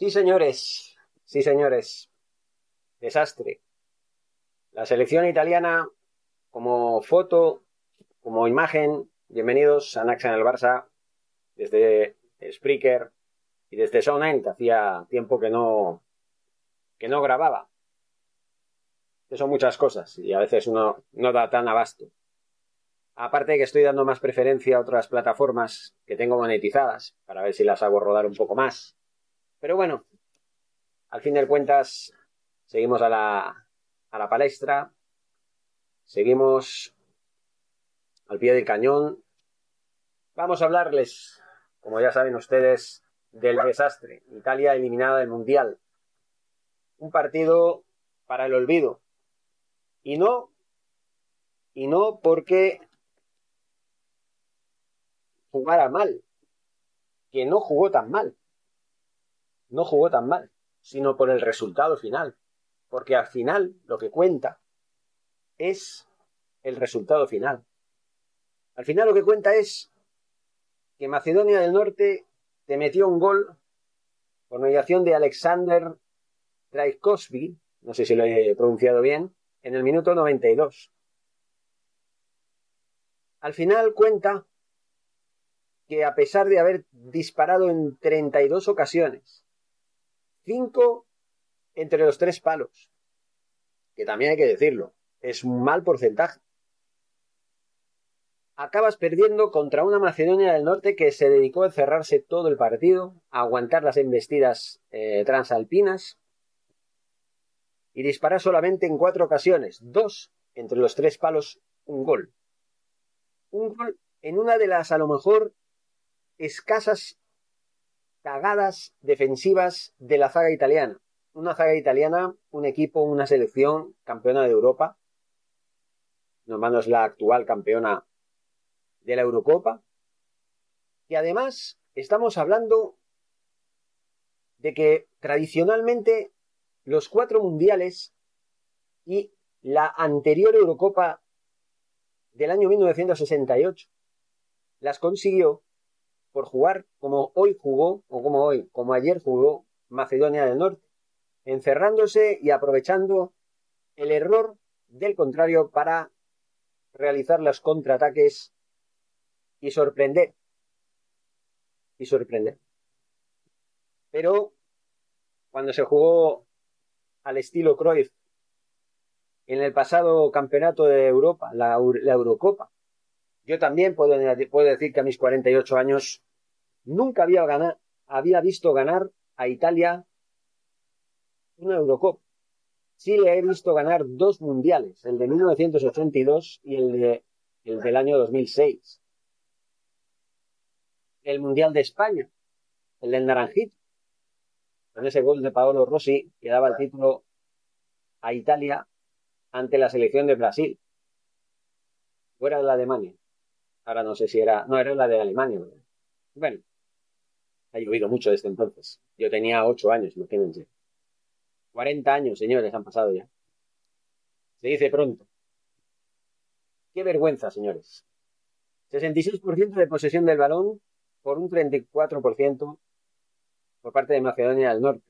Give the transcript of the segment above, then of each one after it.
Sí, señores, sí, señores. Desastre. La selección italiana, como foto, como imagen, bienvenidos a Naxa en el Barça, desde Spreaker y desde Sound hacía tiempo que no, que no grababa. Que son muchas cosas y a veces uno no da tan abasto. Aparte que estoy dando más preferencia a otras plataformas que tengo monetizadas, para ver si las hago rodar un poco más. Pero bueno, al fin de cuentas, seguimos a la, a la palestra, seguimos al pie del cañón. Vamos a hablarles, como ya saben ustedes, del desastre. Italia eliminada del Mundial. Un partido para el olvido. Y no, y no porque jugara mal, que no jugó tan mal no jugó tan mal, sino por el resultado final. Porque al final lo que cuenta es el resultado final. Al final lo que cuenta es que Macedonia del Norte te metió un gol por mediación de Alexander Trajkovski, no sé si lo he pronunciado bien, en el minuto 92. Al final cuenta que a pesar de haber disparado en 32 ocasiones, Cinco entre los tres palos. Que también hay que decirlo. Es un mal porcentaje. Acabas perdiendo contra una Macedonia del Norte que se dedicó a cerrarse todo el partido, a aguantar las embestidas eh, transalpinas y disparar solamente en cuatro ocasiones, dos entre los tres palos, un gol. Un gol en una de las a lo mejor escasas cagadas defensivas de la zaga italiana. Una zaga italiana, un equipo, una selección campeona de Europa. Normalmente es la actual campeona de la Eurocopa. Y además estamos hablando de que tradicionalmente los cuatro mundiales y la anterior Eurocopa del año 1968 las consiguió por jugar como hoy jugó, o como hoy, como ayer jugó Macedonia del Norte, encerrándose y aprovechando el error del contrario para realizar los contraataques y sorprender. Y sorprender. Pero cuando se jugó al estilo Cruyff en el pasado campeonato de Europa, la, la Eurocopa, yo también puedo, decir que a mis 48 años nunca había, había visto ganar a Italia una Eurocopa. Sí le he visto ganar dos mundiales, el de 1982 y el, de, el del año 2006. El Mundial de España, el del Naranjito, con ese gol de Paolo Rossi que daba el título a Italia ante la selección de Brasil, fuera de la Alemania. Ahora no sé si era. No, era la de Alemania. Bueno, ha llovido mucho desde entonces. Yo tenía ocho años, imagínense. 40 años, señores, han pasado ya. Se dice pronto. Qué vergüenza, señores. 66% de posesión del balón por un 34% por parte de Macedonia del Norte.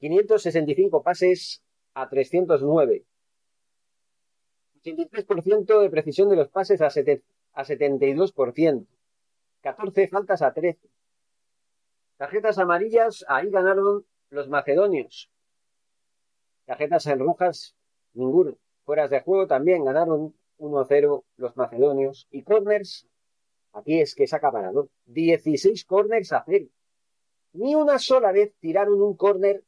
565 pases a 309. 83% de precisión de los pases a, a 72%. 14 faltas a 13. Tarjetas amarillas, ahí ganaron los macedonios. Tarjetas en rojas, ninguno. Fueras de juego también ganaron 1-0 los macedonios. Y corners, aquí es que se ha acabado. 16 corners a cero. Ni una sola vez tiraron un córner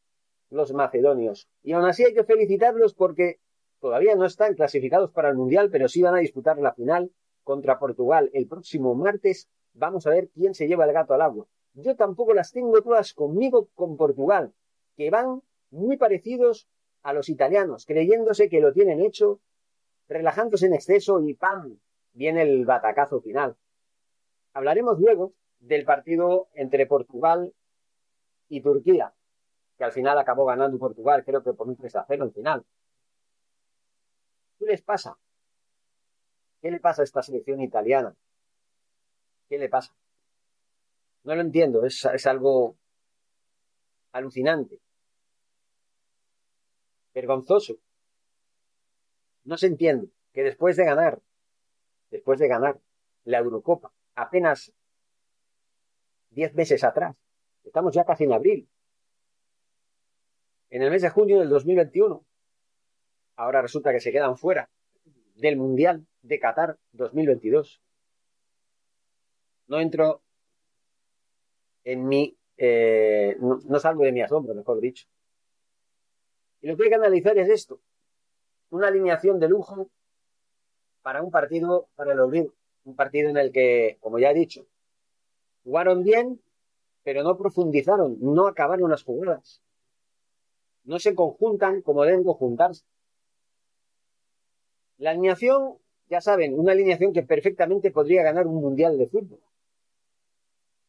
los macedonios. Y aún así hay que felicitarlos porque todavía no están clasificados para el Mundial, pero sí van a disputar la final contra Portugal el próximo martes. Vamos a ver quién se lleva el gato al agua. Yo tampoco las tengo todas conmigo con Portugal, que van muy parecidos a los italianos, creyéndose que lo tienen hecho, relajándose en exceso y ¡pam! viene el batacazo final. Hablaremos luego del partido entre Portugal y Turquía, que al final acabó ganando Portugal, creo que por un 3 a 0 al final. ¿Qué les pasa? ¿Qué le pasa a esta selección italiana? ¿Qué le pasa? No lo entiendo, es, es algo alucinante, vergonzoso. No se entiende que después de ganar, después de ganar la Eurocopa, apenas diez meses atrás, estamos ya casi en abril, en el mes de junio del 2021, ahora resulta que se quedan fuera del Mundial de Qatar 2022. No entro en mi, eh, no, salgo de mi asombro, mejor dicho. Y lo que hay que analizar es esto. Una alineación de lujo para un partido para el olvido. Un partido en el que, como ya he dicho, jugaron bien, pero no profundizaron, no acabaron las jugadas. No se conjuntan como deben conjuntarse. La alineación, ya saben, una alineación que perfectamente podría ganar un mundial de fútbol.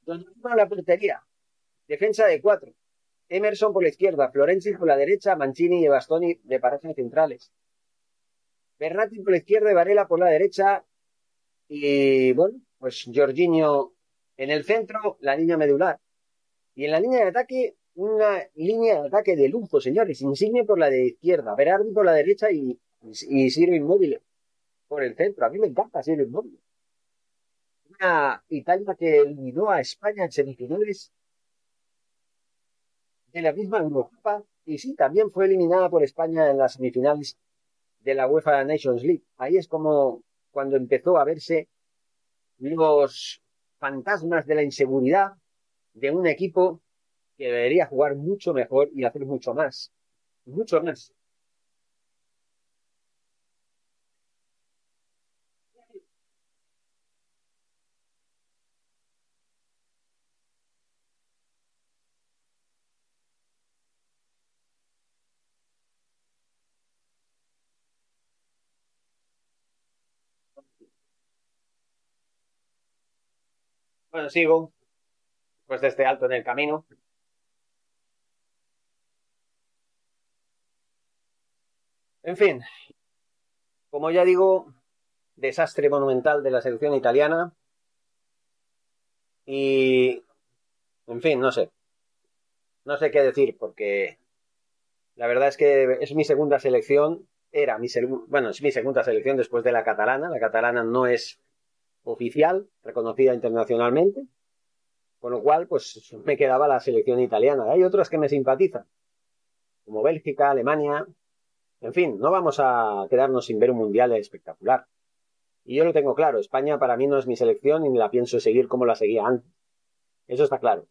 Donde la portería, defensa de cuatro, Emerson por la izquierda, Florenzi por la derecha, Mancini y Bastoni de parajes centrales. Bernati por la izquierda y Varela por la derecha. Y bueno, pues Jorginho en el centro, la línea medular. Y en la línea de ataque, una línea de ataque de lujo, señores. Insigne por la de izquierda, Berardi por la derecha y, y Sirve Inmóvil por el centro. A mí me encanta Sirve Inmóvil. Una Italia que eliminó a España en semifinales de la misma Europa y sí, también fue eliminada por España en las semifinales de la UEFA Nations League. Ahí es como cuando empezó a verse los fantasmas de la inseguridad de un equipo que debería jugar mucho mejor y hacer mucho más. Mucho más. Bueno, sigo. Pues de este alto en el camino. En fin, como ya digo, desastre monumental de la selección italiana. Y, en fin, no sé. No sé qué decir porque la verdad es que es mi segunda selección. Era mi bueno, es mi segunda selección después de la catalana. La catalana no es oficial, reconocida internacionalmente, con lo cual, pues me quedaba la selección italiana. Hay otras que me simpatizan, como Bélgica, Alemania. En fin, no vamos a quedarnos sin ver un mundial espectacular. Y yo lo tengo claro, España para mí no es mi selección y ni la pienso seguir como la seguía antes. Eso está claro.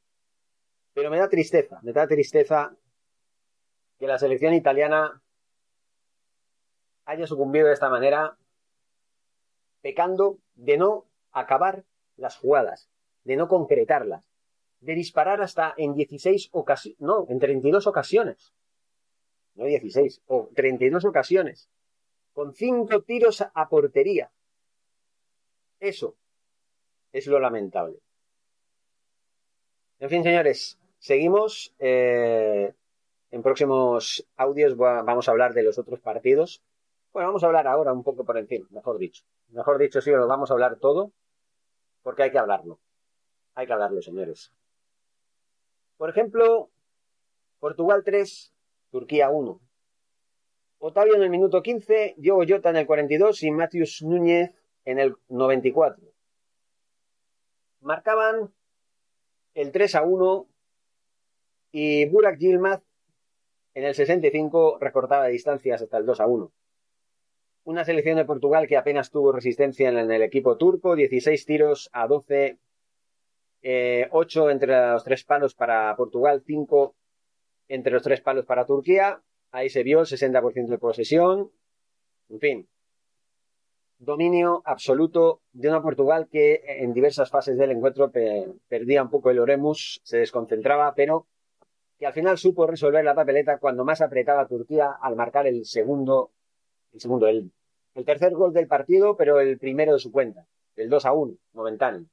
Pero me da tristeza, me da tristeza que la selección italiana haya sucumbido de esta manera pecando de no acabar las jugadas, de no concretarlas, de disparar hasta en 16 ocasiones, no, en 32 ocasiones, no 16, o 32 ocasiones, con 5 tiros a portería. Eso es lo lamentable. En fin, señores, seguimos. Eh, en próximos audios vamos a hablar de los otros partidos. Bueno, vamos a hablar ahora un poco por encima, mejor dicho. Mejor dicho, sí, lo vamos a hablar todo, porque hay que hablarlo. Hay que hablarlo, señores. Por ejemplo, Portugal 3, Turquía 1. Otavio en el minuto 15, Diogo Jota en el 42 y Matthews Núñez en el 94. Marcaban el 3 a 1 y Burak Yilmaz en el 65 recortaba distancias hasta el 2 a 1. Una selección de Portugal que apenas tuvo resistencia en el equipo turco, 16 tiros a 12, eh, 8 entre los tres palos para Portugal, 5 entre los tres palos para Turquía. Ahí se vio el 60% de posesión. En fin, dominio absoluto de una Portugal que en diversas fases del encuentro perdía un poco el Oremus, se desconcentraba, pero que al final supo resolver la papeleta cuando más apretaba Turquía al marcar el segundo, el segundo, el, tercer gol del partido, pero el primero de su cuenta, el 2 a 1, momentáneo.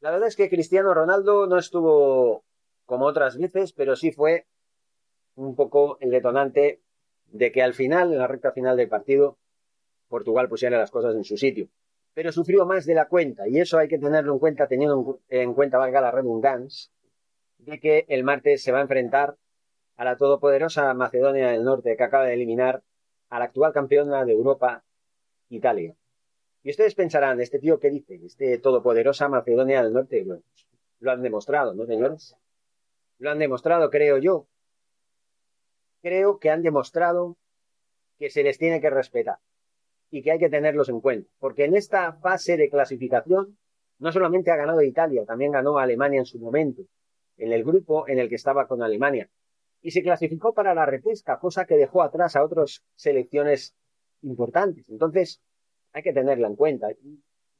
La verdad es que Cristiano Ronaldo no estuvo como otras veces, pero sí fue un poco el detonante de que al final, en la recta final del partido, Portugal pusiera las cosas en su sitio. Pero sufrió más de la cuenta, y eso hay que tenerlo en cuenta, teniendo en cuenta, valga la redundancia, de que el martes se va a enfrentar a la todopoderosa Macedonia del Norte, que acaba de eliminar a la actual campeona de Europa, Italia. Y ustedes pensarán, ¿este tío qué dice? Este todopoderosa Macedonia del Norte. lo han demostrado, ¿no, señores? Lo han demostrado, creo yo. Creo que han demostrado que se les tiene que respetar y que hay que tenerlos en cuenta. Porque en esta fase de clasificación no solamente ha ganado Italia, también ganó Alemania en su momento, en el grupo en el que estaba con Alemania. Y se clasificó para la repesca, cosa que dejó atrás a otras selecciones importantes. Entonces, hay que tenerla en cuenta.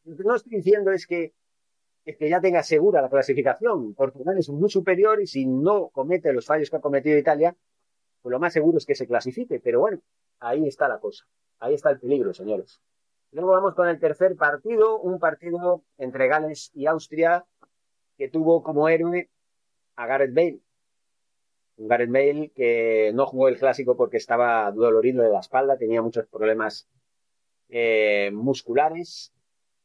Lo que no estoy diciendo es que, es que ya tenga segura la clasificación. Portugal es muy superior y si no comete los fallos que ha cometido Italia, pues lo más seguro es que se clasifique. Pero bueno, ahí está la cosa. Ahí está el peligro, señores. Luego vamos con el tercer partido, un partido entre Gales y Austria que tuvo como héroe a Gareth Bale. Gareth Bale que no jugó el clásico porque estaba dolorido de la espalda, tenía muchos problemas eh, musculares,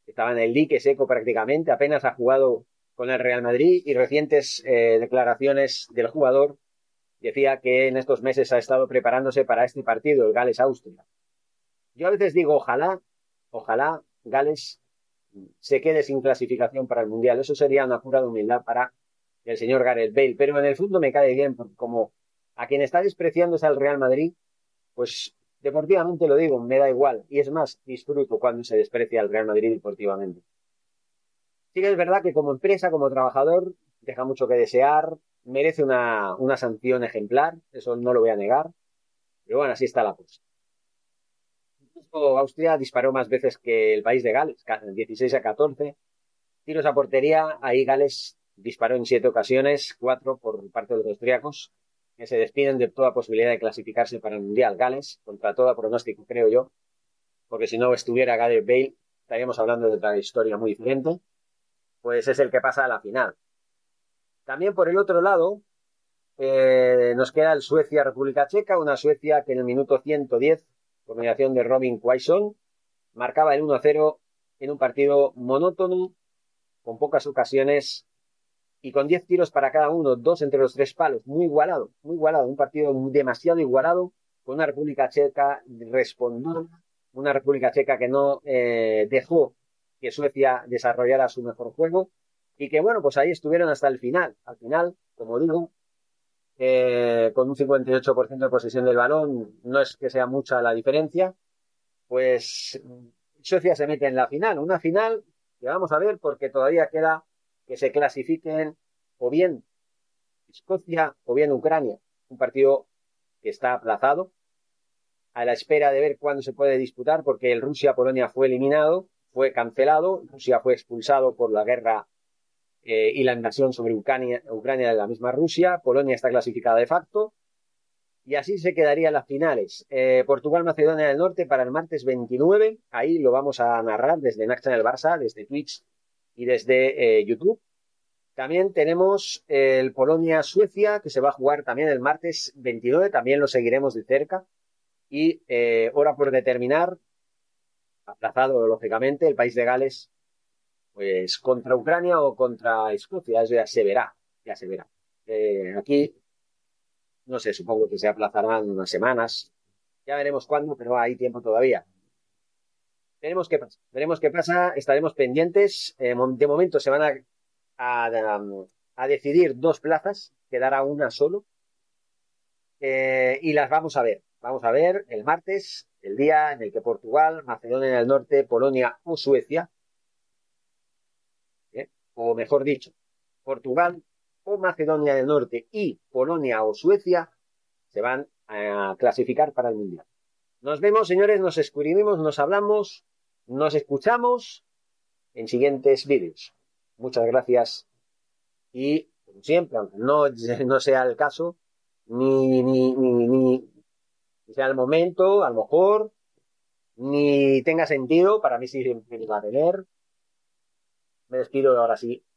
estaba en el dique seco prácticamente, apenas ha jugado con el Real Madrid y recientes eh, declaraciones del jugador decía que en estos meses ha estado preparándose para este partido, el Gales-Austria. Yo a veces digo, ojalá, ojalá Gales se quede sin clasificación para el Mundial. Eso sería una cura de humildad para el señor Gareth Bale. Pero en el fondo me cae bien, porque como a quien está despreciando es al Real Madrid, pues deportivamente lo digo, me da igual. Y es más, disfruto cuando se desprecia al Real Madrid deportivamente. Sí que es verdad que como empresa, como trabajador, deja mucho que desear, merece una, una sanción ejemplar, eso no lo voy a negar. Pero bueno, así está la cosa. Austria disparó más veces que el país de Gales, 16 a 14. Tiros a portería, ahí Gales disparó en siete ocasiones, cuatro por parte de los austríacos, que se despiden de toda posibilidad de clasificarse para el Mundial. Gales, contra todo pronóstico, creo yo, porque si no estuviera Gareth Bale, estaríamos hablando de otra historia muy diferente, pues es el que pasa a la final. También por el otro lado, eh, nos queda el Suecia-República Checa, una Suecia que en el minuto 110 combinación de Robin Quaison, marcaba el 1-0 en un partido monótono, con pocas ocasiones y con 10 tiros para cada uno, dos entre los tres palos, muy igualado, muy igualado, un partido demasiado igualado, con una República Checa respondiendo, una República Checa que no eh, dejó que Suecia desarrollara su mejor juego y que bueno, pues ahí estuvieron hasta el final. Al final, como digo, eh, con un 58% de posesión del balón, no es que sea mucha la diferencia, pues Suecia se mete en la final, una final que vamos a ver porque todavía queda que se clasifiquen o bien Escocia o bien Ucrania, un partido que está aplazado a la espera de ver cuándo se puede disputar porque el Rusia-Polonia fue eliminado, fue cancelado, Rusia fue expulsado por la guerra eh, y la invasión sobre Ucrania, Ucrania de la misma Rusia. Polonia está clasificada de facto. Y así se quedarían las finales. Eh, Portugal-Macedonia del Norte para el martes 29. Ahí lo vamos a narrar desde Naxa Barça, desde Twitch y desde eh, YouTube. También tenemos el Polonia-Suecia, que se va a jugar también el martes 29. También lo seguiremos de cerca. Y hora por determinar, aplazado lógicamente, el país de Gales pues contra Ucrania o contra Escocia, eso ya se verá, ya se verá. Eh, aquí, no sé, supongo que se aplazarán unas semanas, ya veremos cuándo, pero hay tiempo todavía. Veremos qué pasa, veremos qué pasa, estaremos pendientes. Eh, de momento se van a, a, decidir dos plazas, quedará una solo, eh, y las vamos a ver. vamos a ver el martes, el día en el que Portugal, Macedonia del Norte, Polonia o Suecia, ¿eh? o mejor dicho, Portugal o Macedonia del Norte y Polonia o Suecia se van a clasificar para el Mundial. Nos vemos, señores, nos escribimos, nos hablamos, nos escuchamos en siguientes vídeos. Muchas gracias. Y, como siempre, aunque no, no sea el caso, ni, ni, ni, ni sea el momento, a lo mejor, ni tenga sentido, para mí sí va a tener, me despido ahora sí